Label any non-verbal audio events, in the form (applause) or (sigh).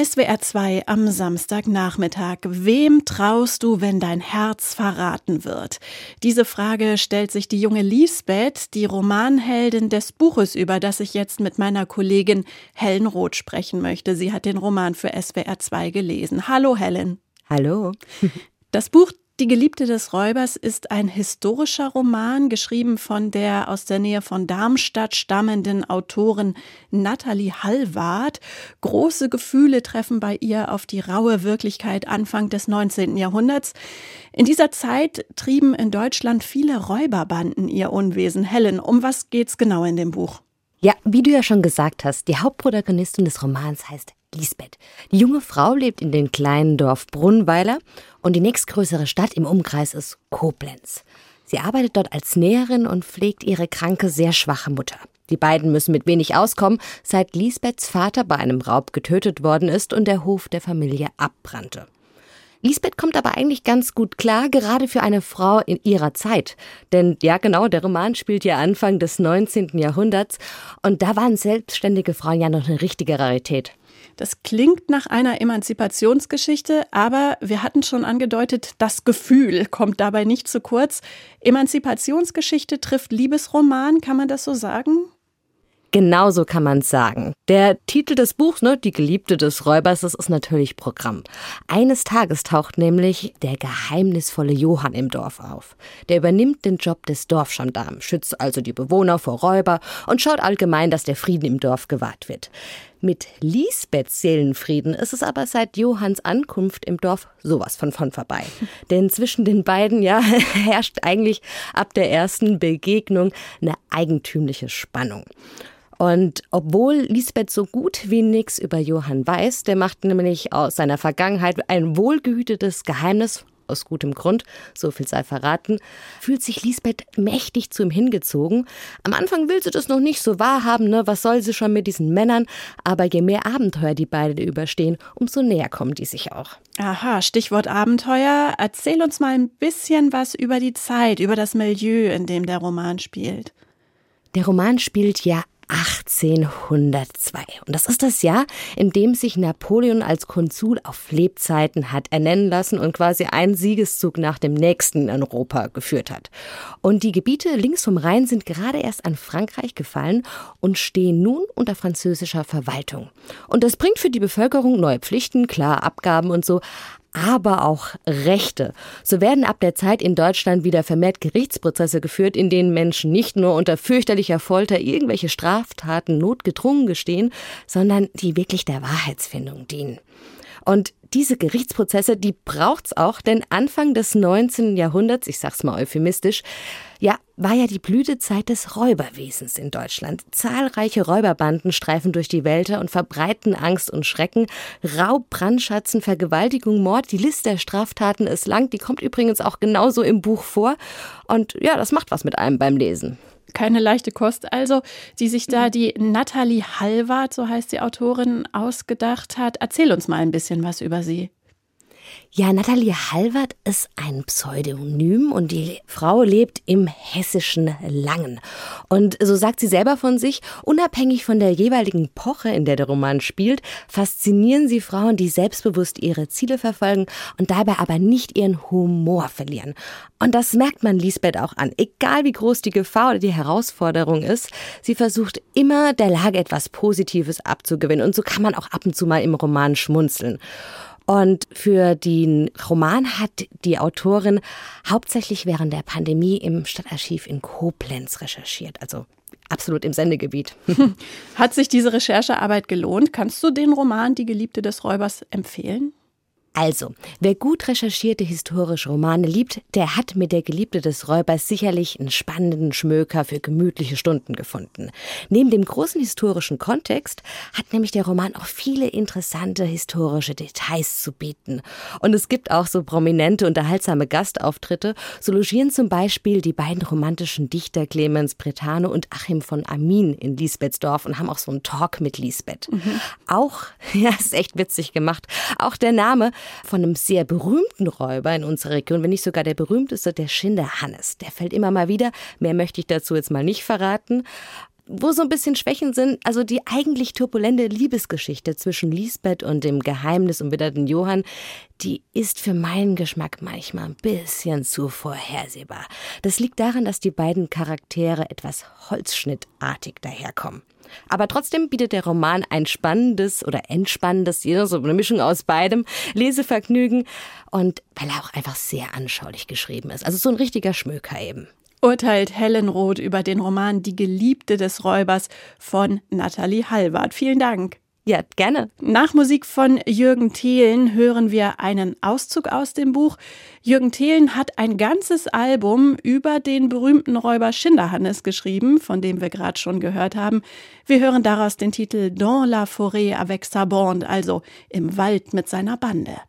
SWR 2 am Samstagnachmittag. Wem traust du, wenn dein Herz verraten wird? Diese Frage stellt sich die junge Lisbeth, die Romanheldin des Buches, über das ich jetzt mit meiner Kollegin Helen Roth sprechen möchte. Sie hat den Roman für SWR 2 gelesen. Hallo Helen. Hallo. Das Buch die Geliebte des Räubers ist ein historischer Roman, geschrieben von der aus der Nähe von Darmstadt stammenden Autorin Nathalie Hallward. Große Gefühle treffen bei ihr auf die raue Wirklichkeit Anfang des 19. Jahrhunderts. In dieser Zeit trieben in Deutschland viele Räuberbanden ihr Unwesen. Helen, um was geht's genau in dem Buch? Ja, wie du ja schon gesagt hast, die Hauptprotagonistin des Romans heißt Lisbeth. Die junge Frau lebt in dem kleinen Dorf Brunnweiler und die nächstgrößere Stadt im Umkreis ist Koblenz. Sie arbeitet dort als Näherin und pflegt ihre kranke, sehr schwache Mutter. Die beiden müssen mit wenig auskommen, seit Lisbeths Vater bei einem Raub getötet worden ist und der Hof der Familie abbrannte. Lisbeth kommt aber eigentlich ganz gut klar, gerade für eine Frau in ihrer Zeit. Denn ja, genau, der Roman spielt ja Anfang des 19. Jahrhunderts und da waren selbstständige Frauen ja noch eine richtige Rarität. Das klingt nach einer Emanzipationsgeschichte, aber wir hatten schon angedeutet, das Gefühl kommt dabei nicht zu kurz. Emanzipationsgeschichte trifft Liebesroman, kann man das so sagen? Genauso kann man es sagen. Der Titel des Buchs, ne, Die Geliebte des Räubers, das ist natürlich Programm. Eines Tages taucht nämlich der geheimnisvolle Johann im Dorf auf. Der übernimmt den Job des Dorfgendarms, schützt also die Bewohner vor Räuber und schaut allgemein, dass der Frieden im Dorf gewahrt wird. Mit Lisbeths Seelenfrieden ist es aber seit Johanns Ankunft im Dorf sowas von von vorbei. (laughs) Denn zwischen den beiden, ja, (laughs) herrscht eigentlich ab der ersten Begegnung eine eigentümliche Spannung. Und obwohl Lisbeth so gut wie nichts über Johann weiß, der macht nämlich aus seiner Vergangenheit ein wohlgehütetes Geheimnis aus gutem Grund, so viel sei verraten, fühlt sich Lisbeth mächtig zu ihm hingezogen. Am Anfang will sie das noch nicht so wahrhaben, ne? Was soll sie schon mit diesen Männern? Aber je mehr Abenteuer die beiden überstehen, umso näher kommen die sich auch. Aha, Stichwort Abenteuer. Erzähl uns mal ein bisschen was über die Zeit, über das Milieu, in dem der Roman spielt. Der Roman spielt ja 1802. Und das ist das Jahr, in dem sich Napoleon als Konsul auf Lebzeiten hat ernennen lassen und quasi einen Siegeszug nach dem nächsten in Europa geführt hat. Und die Gebiete links vom Rhein sind gerade erst an Frankreich gefallen und stehen nun unter französischer Verwaltung. Und das bringt für die Bevölkerung neue Pflichten, klar Abgaben und so, aber auch Rechte. So werden ab der Zeit in Deutschland wieder vermehrt Gerichtsprozesse geführt, in denen Menschen nicht nur unter fürchterlicher Folter irgendwelche Straftaten notgedrungen gestehen, sondern die wirklich der Wahrheitsfindung dienen. Und diese Gerichtsprozesse, die braucht's auch, denn Anfang des 19. Jahrhunderts, ich sag's mal euphemistisch, ja, war ja die Blütezeit des Räuberwesens in Deutschland. Zahlreiche Räuberbanden streifen durch die Wälder und verbreiten Angst und Schrecken. Raub, Brandschatzen, Vergewaltigung, Mord, die Liste der Straftaten ist lang. Die kommt übrigens auch genauso im Buch vor. Und ja, das macht was mit einem beim Lesen keine leichte Kost also, die sich da die Nathalie Hallwart, so heißt die Autorin, ausgedacht hat. Erzähl uns mal ein bisschen was über sie. Ja, Nathalie Halvert ist ein Pseudonym und die Frau lebt im hessischen Langen. Und so sagt sie selber von sich, unabhängig von der jeweiligen Poche, in der der Roman spielt, faszinieren sie Frauen, die selbstbewusst ihre Ziele verfolgen und dabei aber nicht ihren Humor verlieren. Und das merkt man Lisbeth auch an. Egal wie groß die Gefahr oder die Herausforderung ist, sie versucht immer der Lage etwas Positives abzugewinnen. Und so kann man auch ab und zu mal im Roman schmunzeln. Und für den Roman hat die Autorin hauptsächlich während der Pandemie im Stadtarchiv in Koblenz recherchiert, also absolut im Sendegebiet. (laughs) Hat sich diese Recherchearbeit gelohnt? Kannst du den Roman Die Geliebte des Räubers empfehlen? Also, wer gut recherchierte historische Romane liebt, der hat mit der Geliebte des Räubers sicherlich einen spannenden Schmöker für gemütliche Stunden gefunden. Neben dem großen historischen Kontext hat nämlich der Roman auch viele interessante historische Details zu bieten. Und es gibt auch so prominente, unterhaltsame Gastauftritte. So logieren zum Beispiel die beiden romantischen Dichter Clemens Bretano und Achim von Amin in Lisbethsdorf und haben auch so einen Talk mit Lisbeth. Mhm. Auch, (laughs) ja, ist echt witzig gemacht, auch der Name von einem sehr berühmten Räuber in unserer Region, wenn nicht sogar der berühmteste, der Schinder Hannes. Der fällt immer mal wieder. Mehr möchte ich dazu jetzt mal nicht verraten. Wo so ein bisschen Schwächen sind, also die eigentlich turbulente Liebesgeschichte zwischen Lisbeth und dem geheimnisumwitterten Johann, die ist für meinen Geschmack manchmal ein bisschen zu vorhersehbar. Das liegt daran, dass die beiden Charaktere etwas holzschnittartig daherkommen. Aber trotzdem bietet der Roman ein spannendes oder entspannendes, so eine Mischung aus beidem, Lesevergnügen und weil er auch einfach sehr anschaulich geschrieben ist. Also so ein richtiger Schmöker eben urteilt Helen Roth über den Roman Die Geliebte des Räubers von Nathalie Hallwart. Vielen Dank. Ja, gerne. Nach Musik von Jürgen Thelen hören wir einen Auszug aus dem Buch. Jürgen Thelen hat ein ganzes Album über den berühmten Räuber Schinderhannes geschrieben, von dem wir gerade schon gehört haben. Wir hören daraus den Titel Dans la forêt avec sa bande, also im Wald mit seiner Bande.